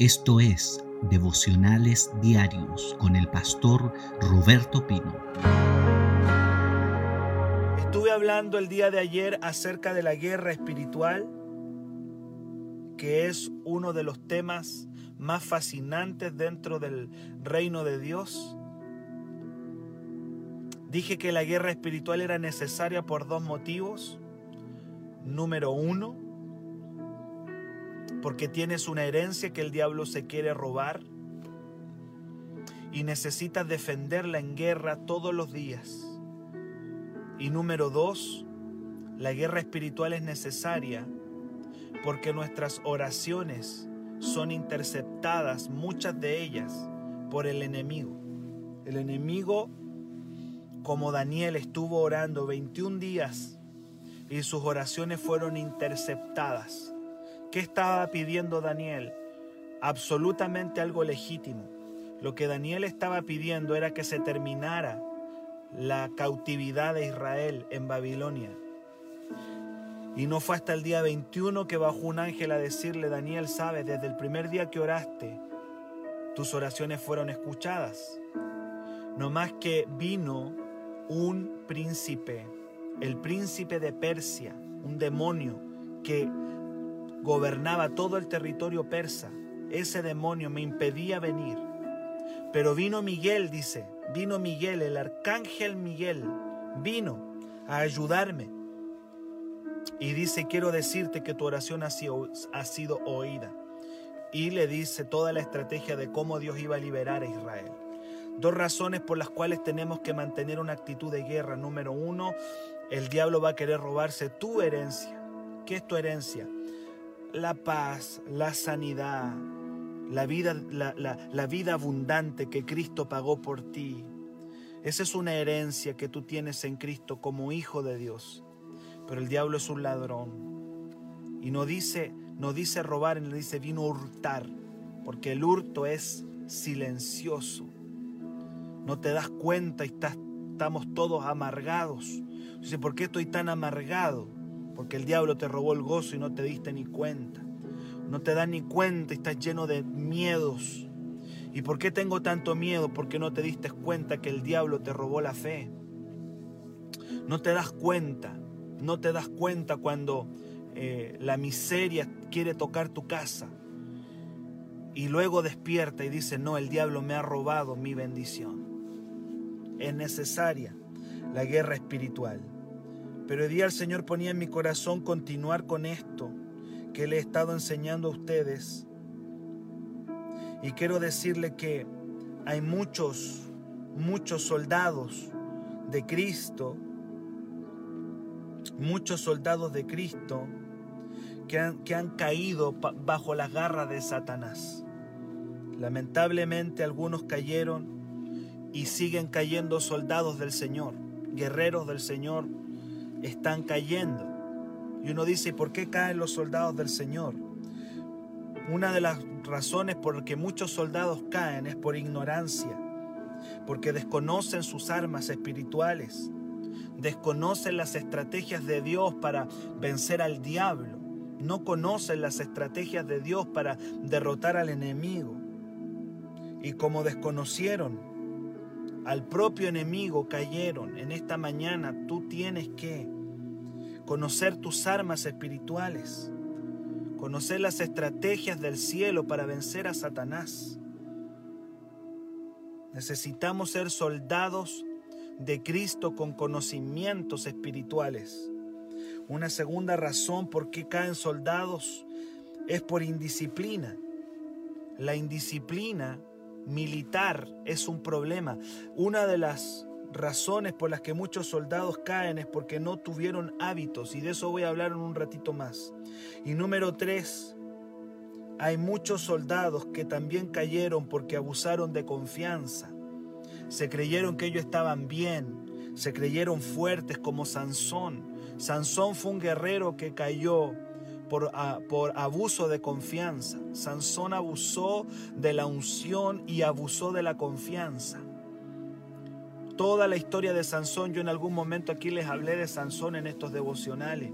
Esto es Devocionales Diarios con el pastor Roberto Pino. Estuve hablando el día de ayer acerca de la guerra espiritual, que es uno de los temas más fascinantes dentro del reino de Dios. Dije que la guerra espiritual era necesaria por dos motivos. Número uno, porque tienes una herencia que el diablo se quiere robar y necesitas defenderla en guerra todos los días. Y número dos, la guerra espiritual es necesaria porque nuestras oraciones son interceptadas, muchas de ellas, por el enemigo. El enemigo, como Daniel estuvo orando 21 días y sus oraciones fueron interceptadas ¿Qué estaba pidiendo Daniel? Absolutamente algo legítimo. Lo que Daniel estaba pidiendo era que se terminara la cautividad de Israel en Babilonia. Y no fue hasta el día 21 que bajó un ángel a decirle, Daniel, sabes, desde el primer día que oraste, tus oraciones fueron escuchadas. No más que vino un príncipe, el príncipe de Persia, un demonio que gobernaba todo el territorio persa. Ese demonio me impedía venir. Pero vino Miguel, dice, vino Miguel, el arcángel Miguel, vino a ayudarme. Y dice, quiero decirte que tu oración ha sido, ha sido oída. Y le dice toda la estrategia de cómo Dios iba a liberar a Israel. Dos razones por las cuales tenemos que mantener una actitud de guerra. Número uno, el diablo va a querer robarse tu herencia. ¿Qué es tu herencia? La paz, la sanidad, la vida, la, vida abundante que Cristo pagó por ti. Esa es una herencia que tú tienes en Cristo como hijo de Dios. Pero el diablo es un ladrón. Y no dice, no dice robar, no dice vino a hurtar. Porque el hurto es silencioso. No te das cuenta y estamos todos amargados. Dice, ¿por qué estoy tan amargado? Porque el diablo te robó el gozo y no te diste ni cuenta. No te das ni cuenta y estás lleno de miedos. ¿Y por qué tengo tanto miedo? Porque no te diste cuenta que el diablo te robó la fe. No te das cuenta, no te das cuenta cuando eh, la miseria quiere tocar tu casa. Y luego despierta y dice, no, el diablo me ha robado mi bendición. Es necesaria la guerra espiritual. Pero hoy día el Señor ponía en mi corazón continuar con esto que le he estado enseñando a ustedes. Y quiero decirle que hay muchos, muchos soldados de Cristo, muchos soldados de Cristo que han, que han caído bajo las garras de Satanás. Lamentablemente algunos cayeron y siguen cayendo soldados del Señor, guerreros del Señor, están cayendo. Y uno dice, ¿por qué caen los soldados del Señor? Una de las razones por las que muchos soldados caen es por ignorancia, porque desconocen sus armas espirituales, desconocen las estrategias de Dios para vencer al diablo, no conocen las estrategias de Dios para derrotar al enemigo. Y como desconocieron al propio enemigo, cayeron. En esta mañana tú tienes que conocer tus armas espirituales, conocer las estrategias del cielo para vencer a Satanás. Necesitamos ser soldados de Cristo con conocimientos espirituales. Una segunda razón por qué caen soldados es por indisciplina. La indisciplina militar es un problema. Una de las razones por las que muchos soldados caen es porque no tuvieron hábitos y de eso voy a hablar en un ratito más. Y número tres, hay muchos soldados que también cayeron porque abusaron de confianza. Se creyeron que ellos estaban bien, se creyeron fuertes como Sansón. Sansón fue un guerrero que cayó por, por, abuso de confianza. Sansón abusó de la unción y abusó de la confianza toda la historia de Sansón. Yo en algún momento aquí les hablé de Sansón en estos devocionales.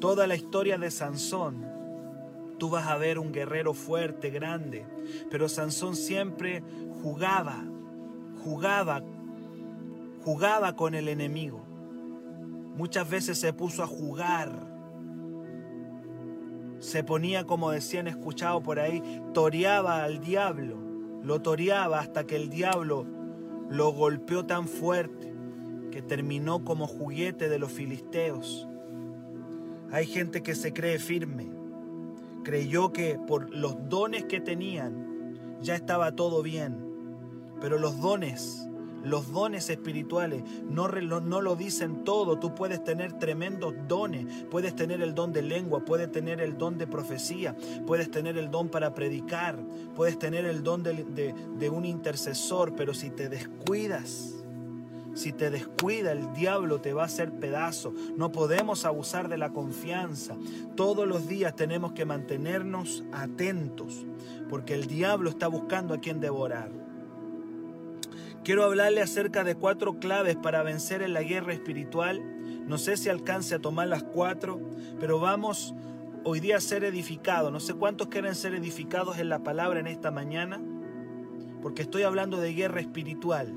Toda la historia de Sansón tú vas a ver un guerrero fuerte, grande. Pero Sansón siempre jugaba, jugaba, jugaba con el enemigo. Muchas veces se puso a jugar. Se ponía, como decían escuchado por ahí, toreaba al diablo. Lo toreaba hasta que el diablo lo golpeó tan fuerte que terminó como juguete de los filisteos. Hay gente que se cree firme. Creyó que por los dones que tenían ya estaba todo bien. Pero los dones, los dones espirituales no, no, lo dicen todo. Tú puedes tener tremendos dones. Puedes tener el don de lengua, puedes tener el don de profecía, puedes tener el don para predicar, puedes tener el don de, de un intercesor. Pero si te descuidas, si te descuida, el diablo te va a hacer pedazo. No podemos abusar de la confianza. Todos los días tenemos que mantenernos atentos, porque el diablo está buscando a quien devorar. Quiero hablarle acerca de cuatro claves para vencer en la guerra espiritual. No sé si alcance a tomar las cuatro, pero vamos hoy día a ser edificados. No sé cuántos quieren ser edificados en la palabra en esta mañana, porque estoy hablando de guerra espiritual.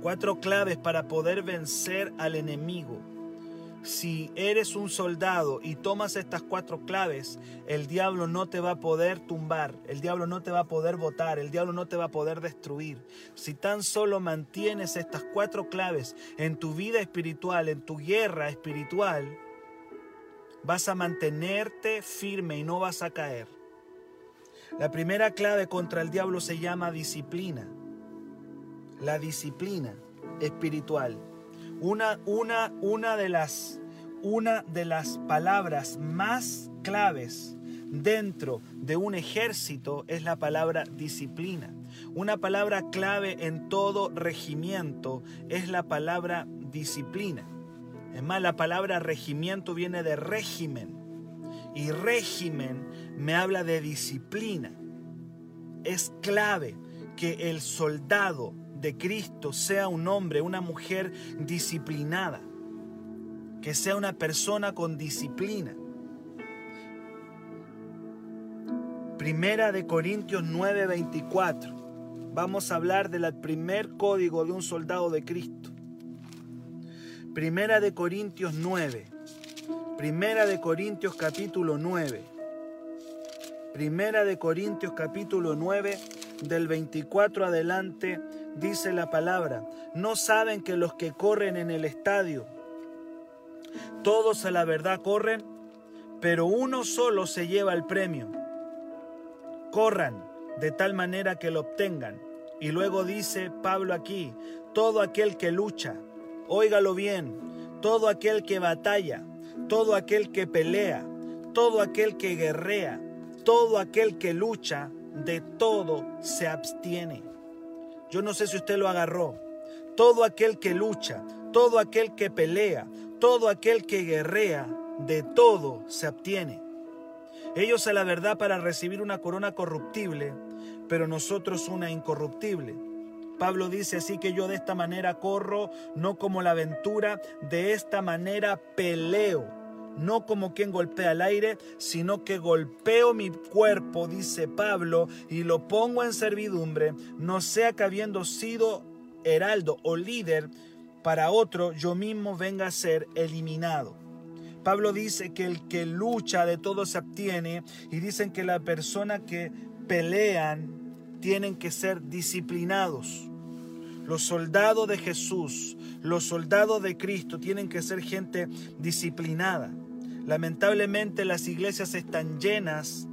Cuatro claves para poder vencer al enemigo. Si eres un soldado y tomas estas cuatro claves, el diablo no te va a poder tumbar, el diablo no te va a poder votar, el diablo no te va a poder destruir. Si tan solo mantienes estas cuatro claves en tu vida espiritual, en tu guerra espiritual, vas a mantenerte firme y no vas a caer. La primera clave contra el diablo se llama disciplina la disciplina espiritual. Una, una, una, de las, una de las palabras más claves dentro de un ejército es la palabra disciplina. Una palabra clave en todo regimiento es la palabra disciplina. Es más, la palabra regimiento viene de régimen. Y régimen me habla de disciplina. Es clave que el soldado de Cristo sea un hombre, una mujer disciplinada, que sea una persona con disciplina. Primera de Corintios 9:24. Vamos a hablar del primer código de un soldado de Cristo. Primera de Corintios 9. Primera de Corintios capítulo 9. Primera de Corintios capítulo 9 del 24 adelante dice la palabra, no saben que los que corren en el estadio, todos a la verdad corren, pero uno solo se lleva el premio. Corran de tal manera que lo obtengan. Y luego dice Pablo aquí, todo aquel que lucha, óigalo bien, todo aquel que batalla, todo aquel que pelea, todo aquel que guerrea, todo aquel que lucha, de todo se abstiene. Yo no sé si usted lo agarró. Todo aquel que lucha, todo aquel que pelea, todo aquel que guerrea, de todo se abstiene. Ellos a la verdad para recibir una corona corruptible, pero nosotros una incorruptible. Pablo dice así que yo de esta manera corro, no como la aventura, de esta manera peleo no como quien golpea el aire, sino que golpeo mi cuerpo, dice Pablo, y lo pongo en servidumbre, no sea que habiendo sido heraldo o líder para otro, yo mismo venga a ser eliminado. Pablo dice que el que lucha de todo se obtiene y dicen que la persona que pelean tienen que ser disciplinados. Los soldados de Jesús, los soldados de Cristo tienen que ser gente disciplinada. Lamentablemente las iglesias están llenas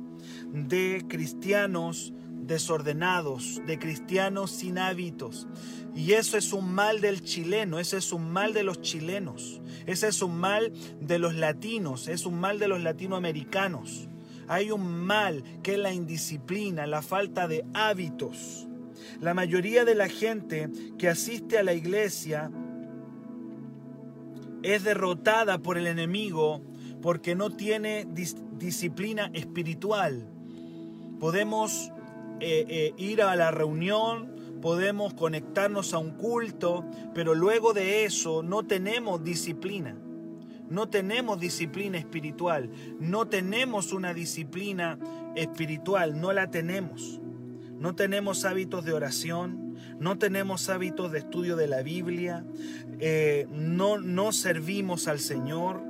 de cristianos desordenados, de cristianos sin hábitos. Y eso es un mal del chileno, ese es un mal de los chilenos, ese es un mal de los latinos, es un mal de los latinoamericanos. Hay un mal que es la indisciplina, la falta de hábitos. La mayoría de la gente que asiste a la iglesia es derrotada por el enemigo porque no tiene disciplina espiritual. Podemos eh, eh, ir a la reunión, podemos conectarnos a un culto, pero luego de eso no tenemos disciplina. no tenemos disciplina espiritual, no tenemos una disciplina espiritual, no la tenemos. No tenemos hábitos de oración, no tenemos hábitos de estudio de la Biblia, eh, no, no servimos al Señor,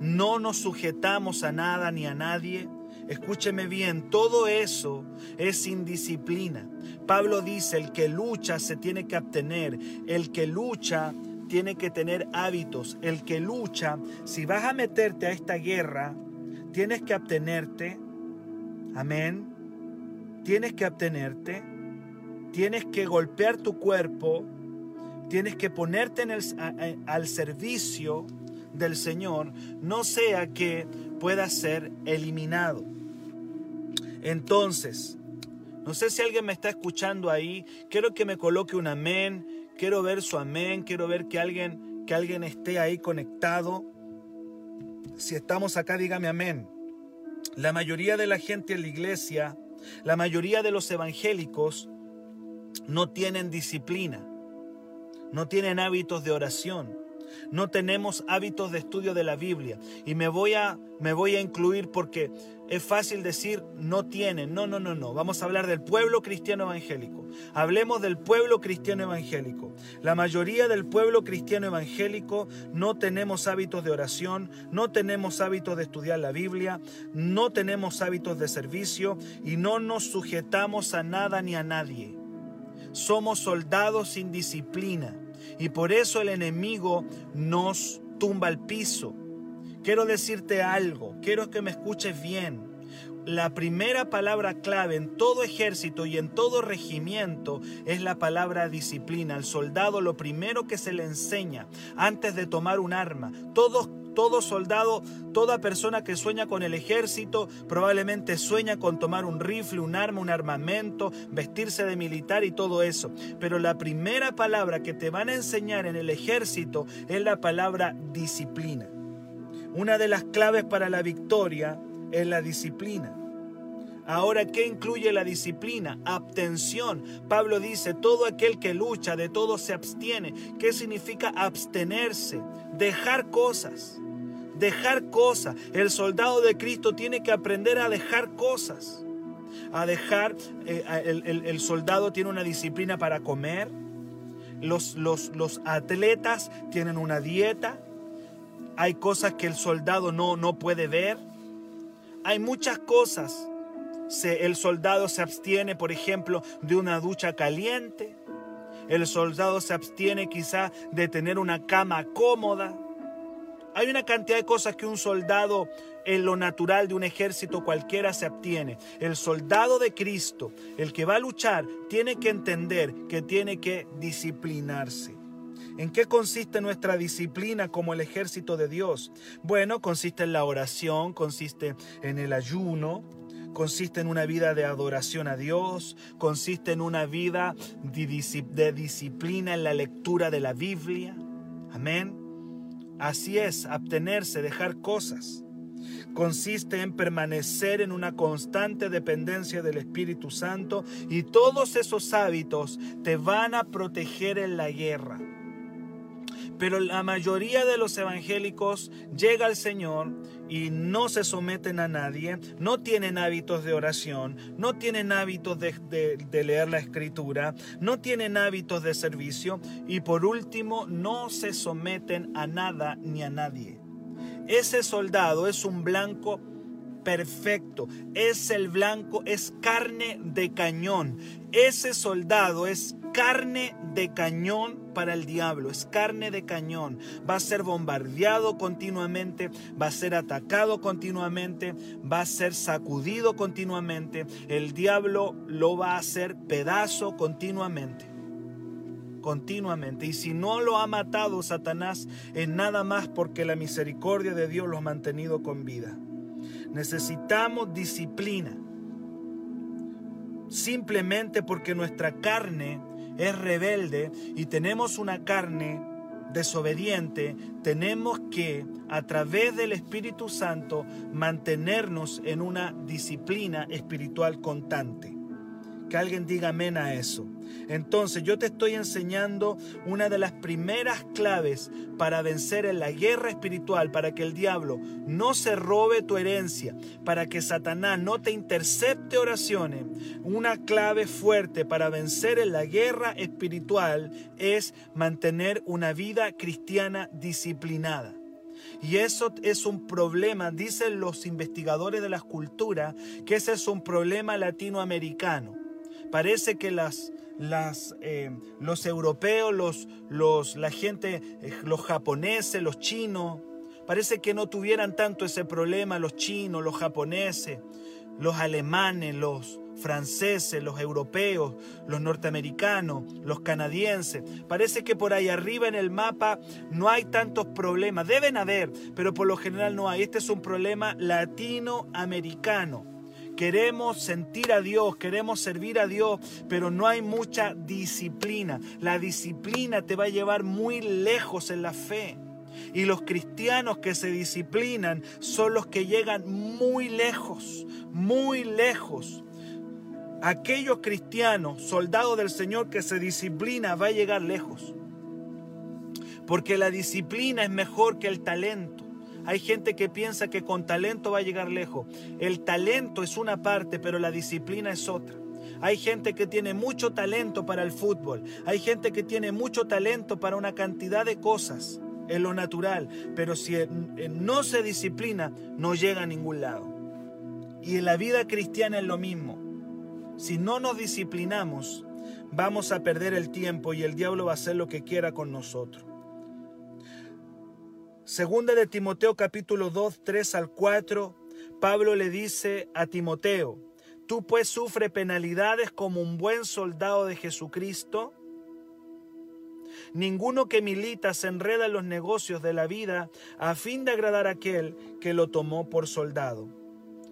no nos sujetamos a nada ni a nadie. Escúcheme bien, todo eso es indisciplina. Pablo dice, el que lucha se tiene que abstener, el que lucha tiene que tener hábitos, el que lucha, si vas a meterte a esta guerra, tienes que abstenerte, amén, tienes que abstenerte, tienes que golpear tu cuerpo, tienes que ponerte al servicio del Señor, no sea que pueda ser eliminado. Entonces, no sé si alguien me está escuchando ahí, quiero que me coloque un amén, quiero ver su amén, quiero ver que alguien, que alguien esté ahí conectado. Si estamos acá, dígame amén. La mayoría de la gente en la iglesia, la mayoría de los evangélicos no tienen disciplina, no tienen hábitos de oración, no tenemos hábitos de estudio de la Biblia. Y me voy a, me voy a incluir porque es fácil decir no tienen. No, no, no, no. Vamos a hablar del pueblo cristiano evangélico. Hablemos del pueblo cristiano evangélico. La mayoría del pueblo cristiano evangélico no tenemos hábitos de oración, no tenemos hábitos de estudiar la Biblia, no tenemos hábitos de servicio y no nos sujetamos a nada ni a nadie. Somos soldados sin disciplina y por eso el enemigo nos tumba al piso. Quiero decirte algo, quiero que me escuches bien. La primera palabra clave en todo ejército y en todo regimiento es la palabra disciplina. Al soldado lo primero que se le enseña antes de tomar un arma, todos todo soldado, toda persona que sueña con el ejército, probablemente sueña con tomar un rifle, un arma, un armamento, vestirse de militar y todo eso. Pero la primera palabra que te van a enseñar en el ejército es la palabra disciplina. Una de las claves para la victoria es la disciplina. Ahora, ¿qué incluye la disciplina? Abstención. Pablo dice, todo aquel que lucha, de todo se abstiene. ¿Qué significa abstenerse? Dejar cosas dejar cosas. El soldado de Cristo tiene que aprender a dejar cosas. A dejar, eh, el, soldado tiene una disciplina para comer. Los, los, atletas tienen una dieta. Hay cosas que el soldado no, no puede ver. Hay muchas cosas. El soldado se abstiene, por ejemplo, de una ducha caliente. El soldado se abstiene quizá de tener una cama cómoda. Hay una cantidad de cosas que un soldado en lo natural de un ejército cualquiera se obtiene. El soldado de Cristo, el que va a luchar, tiene que entender que tiene que disciplinarse. ¿En qué consiste nuestra disciplina como el ejército de Dios? Bueno, consiste en la oración, consiste en el ayuno, consiste en una vida de adoración a Dios, consiste en una vida de disciplina en la lectura de la Biblia. Amén. Así es, abstenerse, dejar cosas. Consiste en permanecer en una constante dependencia del Espíritu Santo y todos esos hábitos te van a proteger en la guerra. Pero la mayoría de los evangélicos llega al Señor y no se someten a nadie, no tienen hábitos de oración, no tienen hábitos de, leer la escritura, no tienen hábitos de servicio y por último no se someten a nada ni a nadie. Ese soldado es un blanco perfecto, es el blanco, es carne de cañón. Ese soldado es carne de cañón para el diablo, es carne de cañón. Va a ser bombardeado continuamente, va a ser atacado continuamente, va a ser sacudido continuamente. El diablo lo va a hacer pedazo continuamente. Continuamente. Y si no lo ha matado Satanás, es nada más porque la misericordia de Dios lo ha mantenido con vida. Necesitamos disciplina. Simplemente porque nuestra carne es rebelde y tenemos una carne desobediente, tenemos que, a través del Espíritu Santo, mantenernos en una disciplina espiritual constante. Que alguien diga amén a eso. Entonces yo te estoy enseñando una de las primeras claves para vencer en la guerra espiritual, para que el diablo no se robe tu herencia, para que Satanás no te intercepte oraciones. Una clave fuerte para vencer en la guerra espiritual es mantener una vida cristiana disciplinada. Y eso es un problema, dicen los investigadores de la cultura, que ese es un problema latinoamericano. Parece que las, eh, los europeos, los, los, la gente, eh, los japoneses, los chinos, parece que no tuvieran tanto ese problema, los chinos, los japoneses, los alemanes, los franceses, los europeos, los norteamericanos, los canadienses. Parece que por ahí arriba en el mapa no hay tantos problemas. Deben haber, pero por lo general no hay. Este es un problema latinoamericano. Queremos sentir a Dios, queremos servir a Dios, pero no hay mucha disciplina. La disciplina te va a llevar muy lejos en la fe. Y los cristianos que se disciplinan son los que llegan muy lejos, muy lejos. Aquellos cristianos, soldados del Señor que se disciplina, va a llegar lejos. Porque la disciplina es mejor que el talento. Hay gente que piensa que con talento va a llegar lejos. El talento es una parte, pero la disciplina es otra. Hay gente que tiene mucho talento para el fútbol. Hay gente que tiene mucho talento para una cantidad de cosas en lo natural. Pero si no se disciplina, no llega a ningún lado. Y en la vida cristiana es lo mismo. Si no nos disciplinamos, vamos a perder el tiempo y el diablo va a hacer lo que quiera con nosotros. Segunda de Timoteo capítulo 2, 3 al 4, Pablo le dice a Timoteo, tú pues sufre penalidades como un buen soldado de Jesucristo. Ninguno que milita se enreda en los negocios de la vida a fin de agradar a aquel que lo tomó por soldado.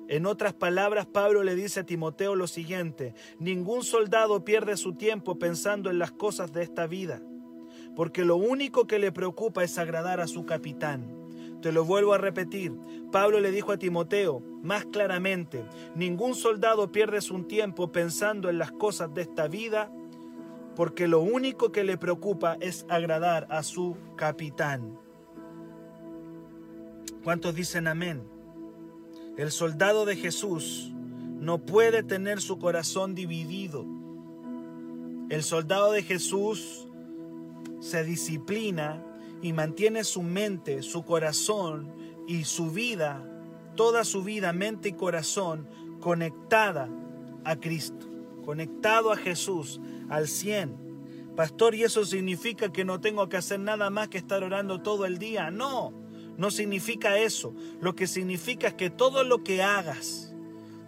En otras palabras, Pablo le dice a Timoteo lo siguiente, ningún soldado pierde su tiempo pensando en las cosas de esta vida porque lo único que le preocupa es agradar a su capitán. Te lo vuelvo a repetir. Pablo le dijo a Timoteo más claramente, ningún soldado pierde su tiempo pensando en las cosas de esta vida, porque lo único que le preocupa es agradar a su capitán. ¿Cuántos dicen amén? El soldado de Jesús no puede tener su corazón dividido. El soldado de Jesús se disciplina y mantiene su mente, su corazón y su vida, toda su vida, mente y corazón, conectada a Cristo, conectado a Jesús al 100. Pastor, ¿y eso significa que no tengo que hacer nada más que estar orando todo el día? No, no significa eso. Lo que significa es que todo lo que hagas,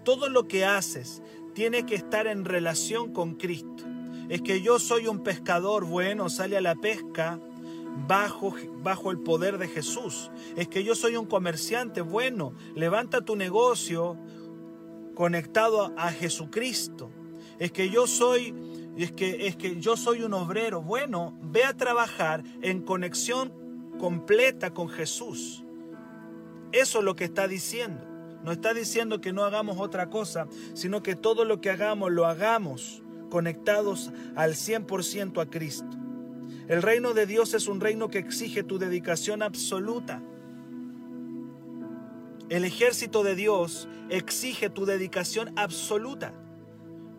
todo lo que haces, tiene que estar en relación con Cristo es que yo soy un pescador bueno, sale a la pesca bajo, bajo el poder de Jesús. Es que yo soy un comerciante bueno, levanta tu negocio conectado a Jesucristo. Es que yo soy es que es que yo soy un obrero bueno, ve a trabajar en conexión completa con Jesús. Eso es lo que está diciendo. No está diciendo que no hagamos otra cosa, sino que todo lo que hagamos lo hagamos conectados al 100% a Cristo. El reino de Dios es un reino que exige tu dedicación absoluta. El ejército de Dios exige tu dedicación absoluta.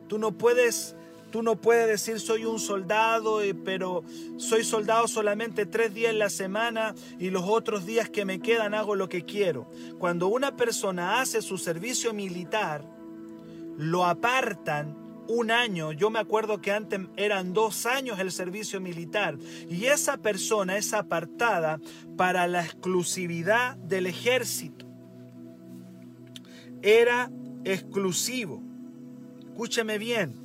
Tú no puedes, tú no puedes decir soy un soldado, eh, pero soy soldado solamente tres días en la semana y los otros días que me quedan hago lo que quiero. Cuando una persona hace su servicio militar, lo apartan un año, yo me acuerdo que antes eran dos años el servicio militar, y esa persona es apartada para la exclusividad del ejército. Era exclusivo. Escúcheme bien,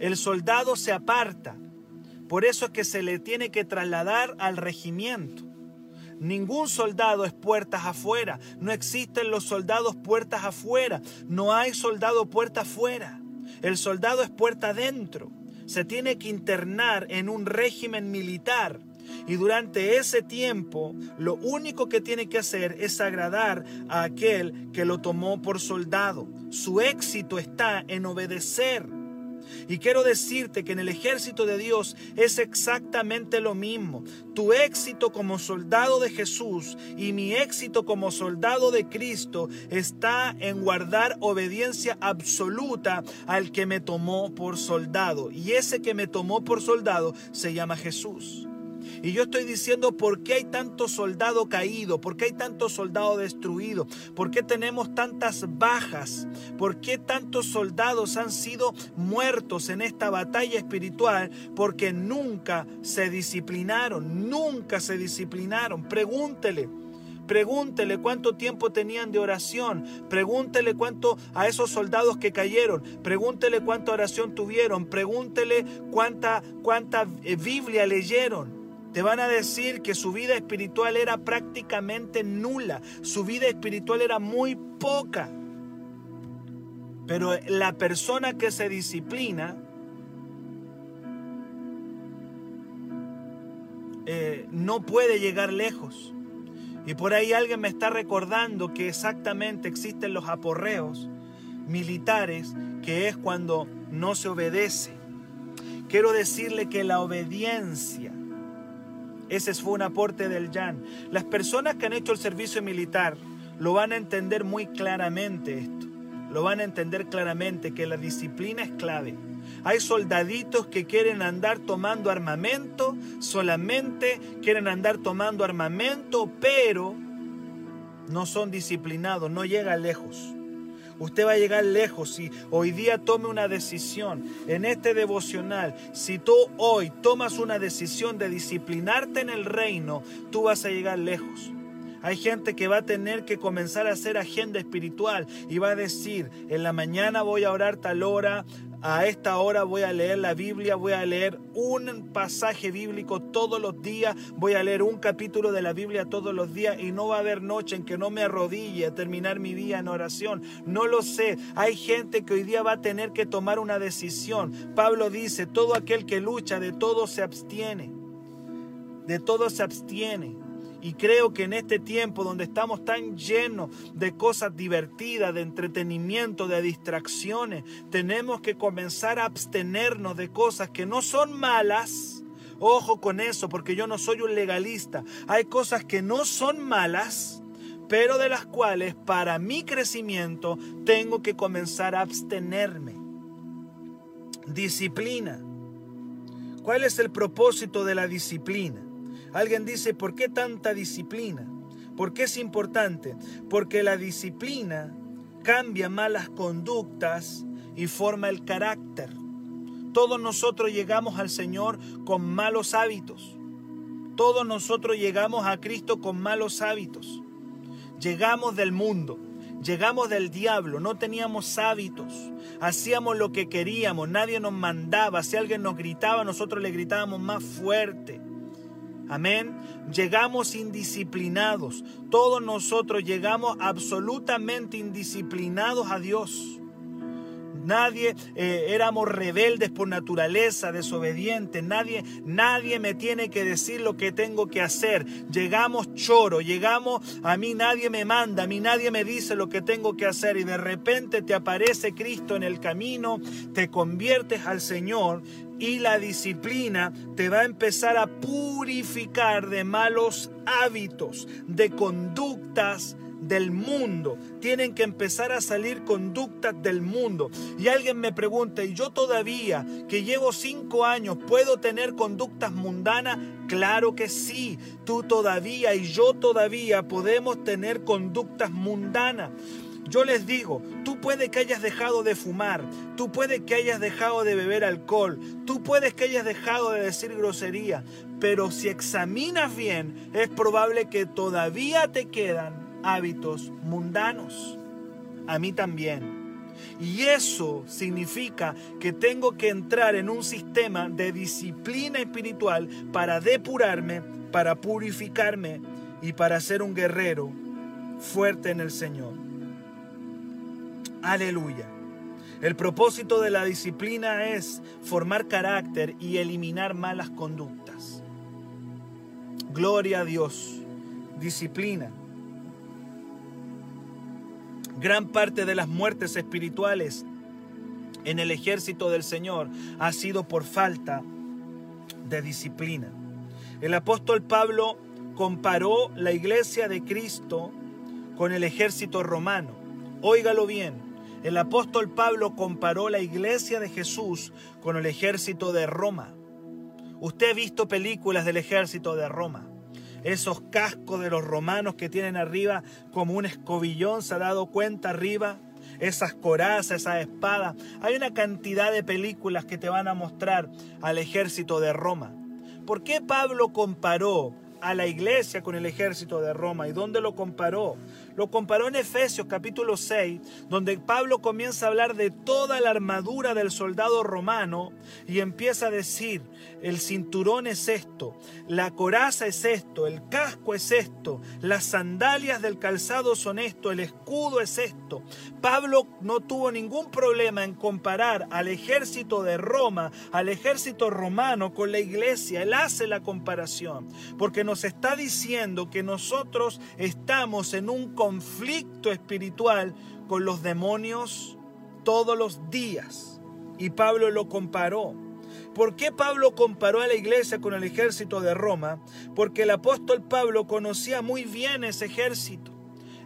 el soldado se aparta, por eso es que se le tiene que trasladar al regimiento. Ningún soldado es puertas afuera. No existen los soldados puertas afuera. No hay soldado puerta afuera. El soldado es puerta adentro. Se tiene que internar en un régimen militar. Y durante ese tiempo, lo único que tiene que hacer es agradar a aquel que lo tomó por soldado. Su éxito está en obedecer. Y quiero decirte que en el ejército de Dios es exactamente lo mismo. Tu éxito como soldado de Jesús y mi éxito como soldado de Cristo está en guardar obediencia absoluta al que me tomó por soldado. Y ese que me tomó por soldado se llama Jesús. Y yo estoy diciendo por qué hay tanto soldado caído, por qué hay tanto soldado destruido, por qué tenemos tantas bajas, por qué tantos soldados han sido muertos en esta batalla espiritual, porque nunca se disciplinaron, nunca se disciplinaron. Pregúntele. Pregúntele cuánto tiempo tenían de oración. Pregúntele cuánto a esos soldados que cayeron. Pregúntele cuánta oración tuvieron. Pregúntele cuánta, cuánta eh, Biblia leyeron te van a decir que su vida espiritual era prácticamente nula, su vida espiritual era muy poca. Pero la persona que se disciplina eh, no puede llegar lejos. Y por ahí alguien me está recordando que exactamente existen los aporreos militares, que es cuando no se obedece. Quiero decirle que la obediencia ese fue un aporte del Jan. Las personas que han hecho el servicio militar lo van a entender muy claramente esto. Lo van a entender claramente que la disciplina es clave. Hay soldaditos que quieren andar tomando armamento, solamente quieren andar tomando armamento, pero no son disciplinados, no llegan lejos. Usted va a llegar lejos si hoy día tome una decisión en este devocional. Si tú hoy tomas una decisión de disciplinarte en el reino, tú vas a llegar lejos. Hay gente que va a tener que comenzar a hacer agenda espiritual y va a decir, en la mañana voy a orar tal hora, a esta hora voy a leer la Biblia, voy a leer un pasaje bíblico todos los días, voy a leer un capítulo de la Biblia todos los días y no va a haber noche en que no me arrodille a terminar mi día en oración. No lo sé. Hay gente que hoy día va a tener que tomar una decisión. Pablo dice, todo aquel que lucha de todo se abstiene. De todo se abstiene. Y creo que en este tiempo donde estamos tan llenos de cosas divertidas, de entretenimiento, de distracciones, tenemos que comenzar a abstenernos de cosas que no son malas. Ojo con eso, porque yo no soy un legalista. Hay cosas que no son malas, pero de las cuales para mi crecimiento tengo que comenzar a abstenerme. Disciplina. ¿Cuál es el propósito de la disciplina? Alguien dice, ¿por qué tanta disciplina? ¿Por qué es importante? Porque la disciplina cambia malas conductas y forma el carácter. Todos nosotros llegamos al Señor con malos hábitos. Todos nosotros llegamos a Cristo con malos hábitos. Llegamos del mundo, llegamos del diablo, no teníamos hábitos, hacíamos lo que queríamos, nadie nos mandaba, si alguien nos gritaba, nosotros le gritábamos más fuerte. Amén. Llegamos indisciplinados. Todos nosotros llegamos absolutamente indisciplinados a Dios. Nadie eh, éramos rebeldes por naturaleza, desobedientes. Nadie, nadie me tiene que decir lo que tengo que hacer. Llegamos choro, llegamos, a mí nadie me manda, a mí nadie me dice lo que tengo que hacer. Y de repente te aparece Cristo en el camino, te conviertes al Señor y la disciplina te va a empezar a purificar de malos hábitos, de conductas del mundo. Tienen que empezar a salir conductas del mundo. Y alguien me pregunta, ¿y yo todavía que llevo cinco años puedo tener conductas mundanas? Claro que sí, tú todavía y yo todavía podemos tener conductas mundanas. Yo les digo, tú puedes que hayas dejado de fumar, tú puedes que hayas dejado de beber alcohol, tú puedes que hayas dejado de decir grosería, pero si examinas bien, es probable que todavía te quedan hábitos mundanos. A mí también. Y eso significa que tengo que entrar en un sistema de disciplina espiritual para depurarme, para purificarme y para ser un guerrero fuerte en el Señor. Aleluya. El propósito de la disciplina es formar carácter y eliminar malas conductas. Gloria a Dios. Disciplina. Gran parte de las muertes espirituales en el ejército del Señor ha sido por falta de disciplina. El apóstol Pablo comparó la iglesia de Cristo con el ejército romano. Óigalo bien, el apóstol Pablo comparó la iglesia de Jesús con el ejército de Roma. Usted ha visto películas del ejército de Roma. Esos cascos de los romanos que tienen arriba como un escobillón, se ha dado cuenta arriba. Esas corazas, esas espadas. Hay una cantidad de películas que te van a mostrar al ejército de Roma. ¿Por qué Pablo comparó a la iglesia con el ejército de Roma. ¿Y dónde lo comparó? Lo comparó en Efesios capítulo 6, donde Pablo comienza a hablar de toda la armadura del soldado romano y empieza a decir, el cinturón es esto, la coraza es esto, el casco es esto, las sandalias del calzado son esto, el escudo es esto. Pablo no tuvo ningún problema en comparar al ejército de Roma, al ejército romano con la iglesia. Él hace la comparación, porque nos está diciendo que nosotros estamos en un conflicto espiritual con los demonios todos los días. Y Pablo lo comparó. ¿Por qué Pablo comparó a la iglesia con el ejército de Roma? Porque el apóstol Pablo conocía muy bien ese ejército.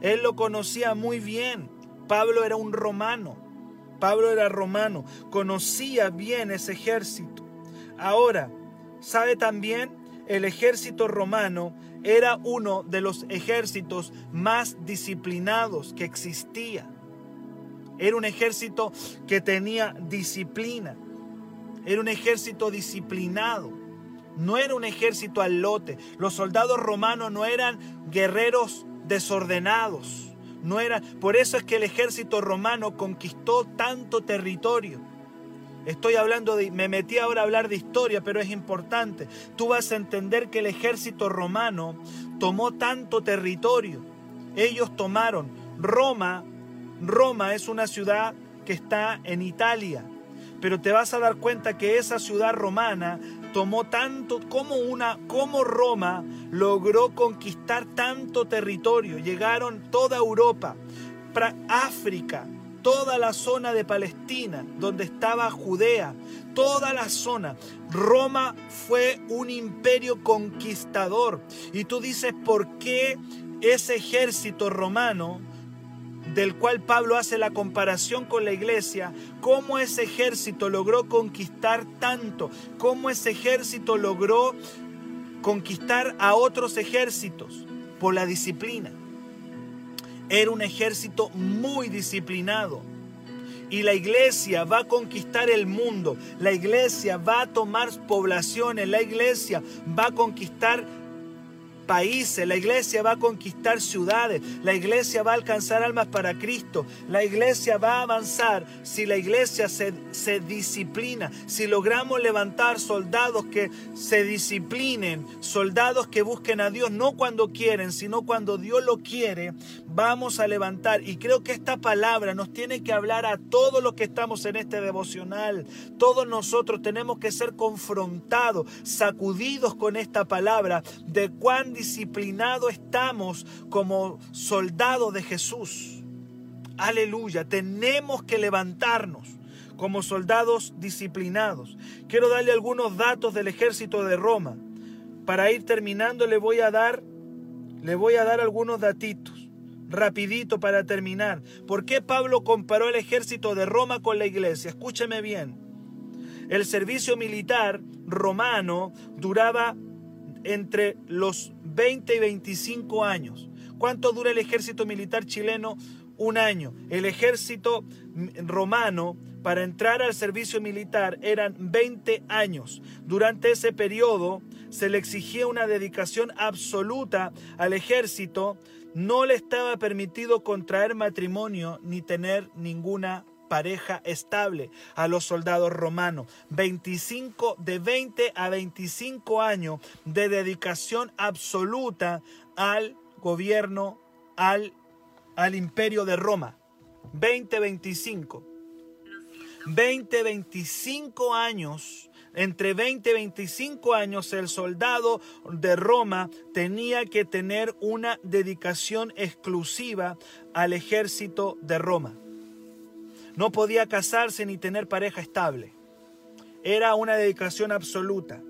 Él lo conocía muy bien. Pablo era un romano. Pablo era romano. Conocía bien ese ejército. Ahora, ¿sabe también? El ejército romano era uno de los ejércitos más disciplinados que existía. Era un ejército que tenía disciplina. Era un ejército disciplinado. No era un ejército al lote. Los soldados romanos no eran guerreros desordenados. No era, por eso es que el ejército romano conquistó tanto territorio. Estoy hablando de, me metí ahora a hablar de historia, pero es importante. Tú vas a entender que el ejército romano tomó tanto territorio. Ellos tomaron Roma. Roma es una ciudad que está en Italia pero te vas a dar cuenta que esa ciudad romana tomó tanto como una como Roma logró conquistar tanto territorio, llegaron toda Europa, África, toda la zona de Palestina, donde estaba Judea, toda la zona. Roma fue un imperio conquistador. Y tú dices, ¿por qué ese ejército romano del cual Pablo hace la comparación con la iglesia, cómo ese ejército logró conquistar tanto, cómo ese ejército logró conquistar a otros ejércitos por la disciplina. Era un ejército muy disciplinado. Y la iglesia va a conquistar el mundo, la iglesia va a tomar poblaciones, la iglesia va a conquistar países, la iglesia va a conquistar ciudades, la iglesia va a alcanzar almas para Cristo, la iglesia va a avanzar si la iglesia se, se disciplina, si logramos levantar soldados que se disciplinen, soldados que busquen a Dios no cuando quieren, sino cuando Dios lo quiere, vamos a levantar. Y creo que esta palabra nos tiene que hablar a todos los que estamos en este devocional. Todos nosotros tenemos que ser confrontados, sacudidos con esta palabra de cuán disciplinado estamos como soldados de Jesús. Aleluya, tenemos que levantarnos como soldados disciplinados. Quiero darle algunos datos del ejército de Roma. Para ir terminando le voy a dar le voy a dar algunos datitos rapidito para terminar. ¿Por qué Pablo comparó el ejército de Roma con la iglesia? Escúcheme bien. El servicio militar romano duraba entre los 20 y 25 años. ¿Cuánto dura el ejército militar chileno? Un año. El ejército romano para entrar al servicio militar eran 20 años. Durante ese periodo se le exigía una dedicación absoluta al ejército. No le estaba permitido contraer matrimonio ni tener ninguna pareja estable a los soldados romanos. 25 de 20 a 25 años de dedicación absoluta al gobierno al al imperio de Roma. 20 25 20 25 años entre 20 y 25 años el soldado de Roma tenía que tener una dedicación exclusiva al ejército de Roma. No podía casarse ni tener pareja estable. Era una dedicación absoluta.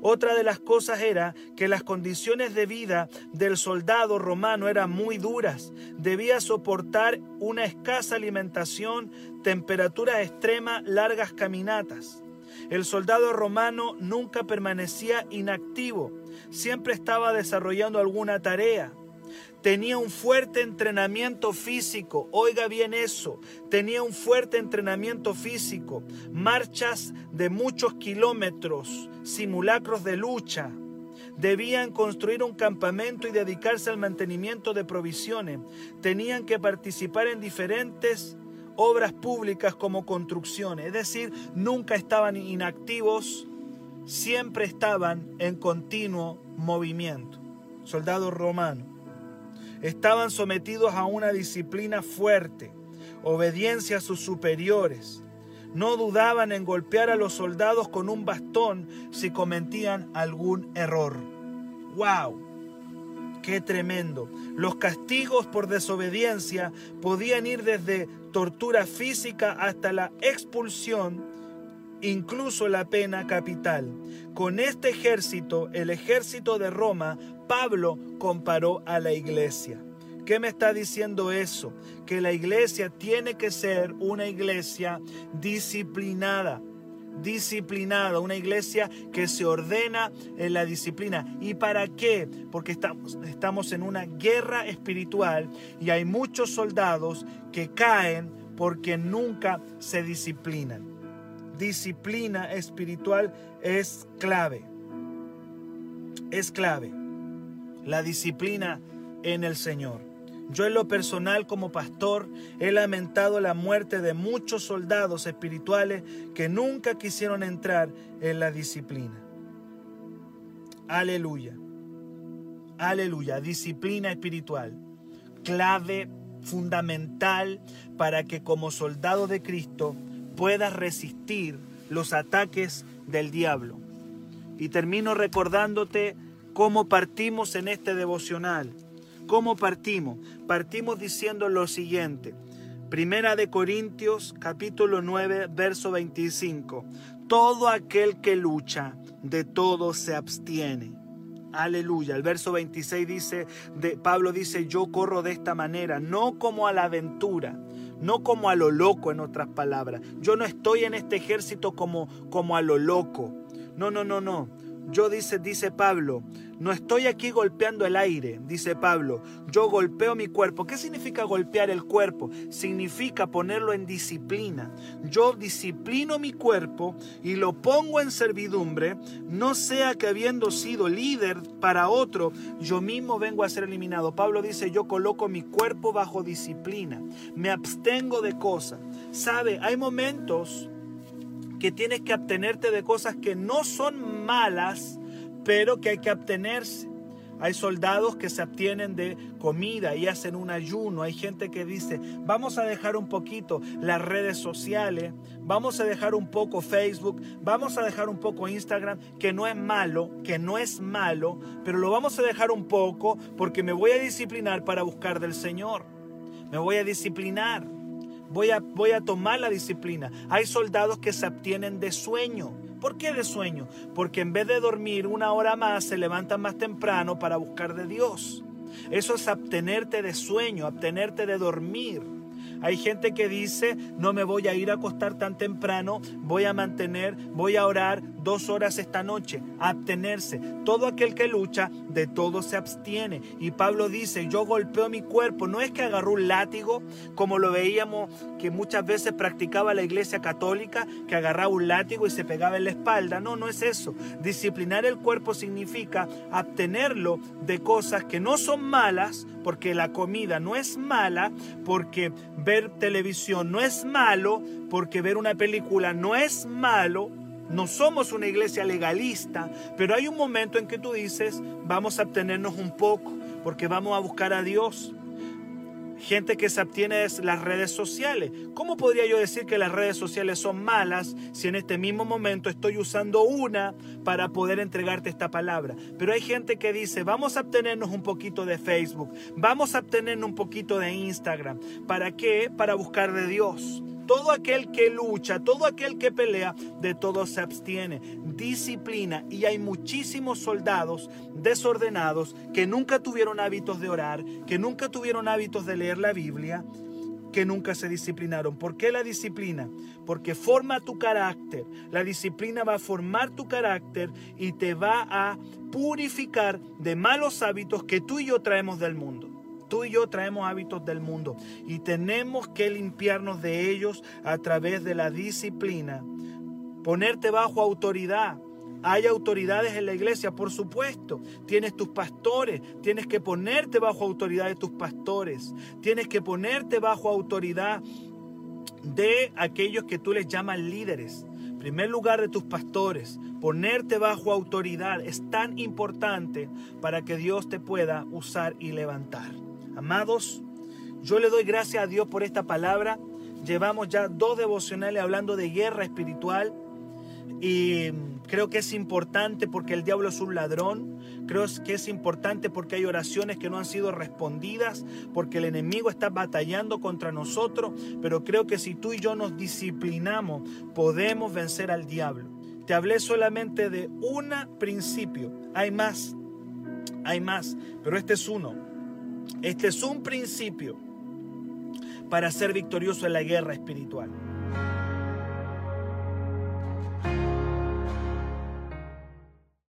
Otra de las cosas era que las condiciones de vida del soldado romano eran muy duras. Debía soportar una escasa alimentación, temperaturas extremas, largas caminatas. El soldado romano nunca permanecía inactivo, siempre estaba desarrollando alguna tarea. Tenía un fuerte entrenamiento físico, oiga bien eso, tenía un fuerte entrenamiento físico, marchas de muchos kilómetros, simulacros de lucha. Debían construir un campamento y dedicarse al mantenimiento de provisiones. Tenían que participar en diferentes obras públicas como construcciones, es decir, nunca estaban inactivos, siempre estaban en continuo movimiento. Soldado romano. Estaban sometidos a una disciplina fuerte, obediencia a sus superiores. No dudaban en golpear a los soldados con un bastón si cometían algún error. ¡Wow! ¡Qué tremendo! Los castigos por desobediencia podían ir desde tortura física hasta la expulsión, incluso la pena capital. Con este ejército, el ejército de Roma, Pablo comparó a la iglesia. ¿Qué me está diciendo eso? Que la iglesia tiene que ser una iglesia disciplinada disciplinada, una iglesia que se ordena en la disciplina. ¿Y para qué? Porque estamos, estamos en una guerra espiritual y hay muchos soldados que caen porque nunca se disciplinan. Disciplina espiritual es clave. Es clave la disciplina en el Señor. Yo en lo personal como pastor he lamentado la muerte de muchos soldados espirituales que nunca quisieron entrar en la disciplina. Aleluya. Aleluya. Disciplina espiritual. Clave fundamental para que como soldado de Cristo puedas resistir los ataques del diablo. Y termino recordándote cómo partimos en este devocional. ¿Cómo partimos? Partimos diciendo lo siguiente. Primera de Corintios capítulo 9 verso 25. Todo aquel que lucha, de todo se abstiene. Aleluya. El verso 26 dice, de, Pablo dice, yo corro de esta manera, no como a la aventura, no como a lo loco en otras palabras. Yo no estoy en este ejército como, como a lo loco. No, no, no, no. Yo dice, dice Pablo, no estoy aquí golpeando el aire, dice Pablo, yo golpeo mi cuerpo. ¿Qué significa golpear el cuerpo? Significa ponerlo en disciplina. Yo disciplino mi cuerpo y lo pongo en servidumbre, no sea que habiendo sido líder para otro, yo mismo vengo a ser eliminado. Pablo dice, yo coloco mi cuerpo bajo disciplina, me abstengo de cosas. ¿Sabe? Hay momentos que tienes que abstenerte de cosas que no son malas, pero que hay que abstenerse. Hay soldados que se abstienen de comida y hacen un ayuno. Hay gente que dice, vamos a dejar un poquito las redes sociales, vamos a dejar un poco Facebook, vamos a dejar un poco Instagram, que no es malo, que no es malo, pero lo vamos a dejar un poco porque me voy a disciplinar para buscar del Señor. Me voy a disciplinar. Voy a, voy a tomar la disciplina. Hay soldados que se abstienen de sueño. ¿Por qué de sueño? Porque en vez de dormir una hora más, se levantan más temprano para buscar de Dios. Eso es abstenerte de sueño, abstenerte de dormir. Hay gente que dice, no me voy a ir a acostar tan temprano, voy a mantener, voy a orar dos horas esta noche, abstenerse. Todo aquel que lucha, de todo se abstiene. Y Pablo dice, yo golpeo mi cuerpo. No es que agarró un látigo, como lo veíamos que muchas veces practicaba la iglesia católica, que agarraba un látigo y se pegaba en la espalda. No, no es eso. Disciplinar el cuerpo significa abstenerlo de cosas que no son malas, porque la comida no es mala, porque ver televisión no es malo, porque ver una película no es malo. No somos una iglesia legalista, pero hay un momento en que tú dices, vamos a abstenernos un poco, porque vamos a buscar a Dios. Gente que se abstiene de las redes sociales. ¿Cómo podría yo decir que las redes sociales son malas si en este mismo momento estoy usando una para poder entregarte esta palabra? Pero hay gente que dice, vamos a abstenernos un poquito de Facebook, vamos a abstenernos un poquito de Instagram. ¿Para qué? Para buscar de Dios todo aquel que lucha, todo aquel que pelea, de todo se abstiene. Disciplina. Y hay muchísimos soldados desordenados que nunca tuvieron hábitos de orar, que nunca tuvieron hábitos de leer la Biblia, que nunca se disciplinaron. ¿Por qué la disciplina? Porque forma tu carácter. La disciplina va a formar tu carácter y te va a purificar de malos hábitos que tú y yo traemos del mundo. Tú y yo traemos hábitos del mundo y tenemos que limpiarnos de ellos a través de la disciplina. Ponerte bajo autoridad. Hay autoridades en la iglesia, por supuesto. Tienes tus pastores. Tienes que ponerte bajo autoridad de tus pastores. Tienes que ponerte bajo autoridad de aquellos que tú les llamas líderes. En primer lugar de tus pastores. Ponerte bajo autoridad es tan importante para que Dios te pueda usar y levantar. Amados, yo le doy gracias a Dios por esta palabra. Llevamos ya dos devocionales hablando de guerra espiritual y creo que es importante porque el diablo es un ladrón. Creo que es importante porque hay oraciones que no han sido respondidas, porque el enemigo está batallando contra nosotros. Pero creo que si tú y yo nos disciplinamos, podemos vencer al diablo. Te hablé solamente de un principio. Hay más, hay más, pero este es uno. Este es un principio para ser victorioso en la guerra espiritual.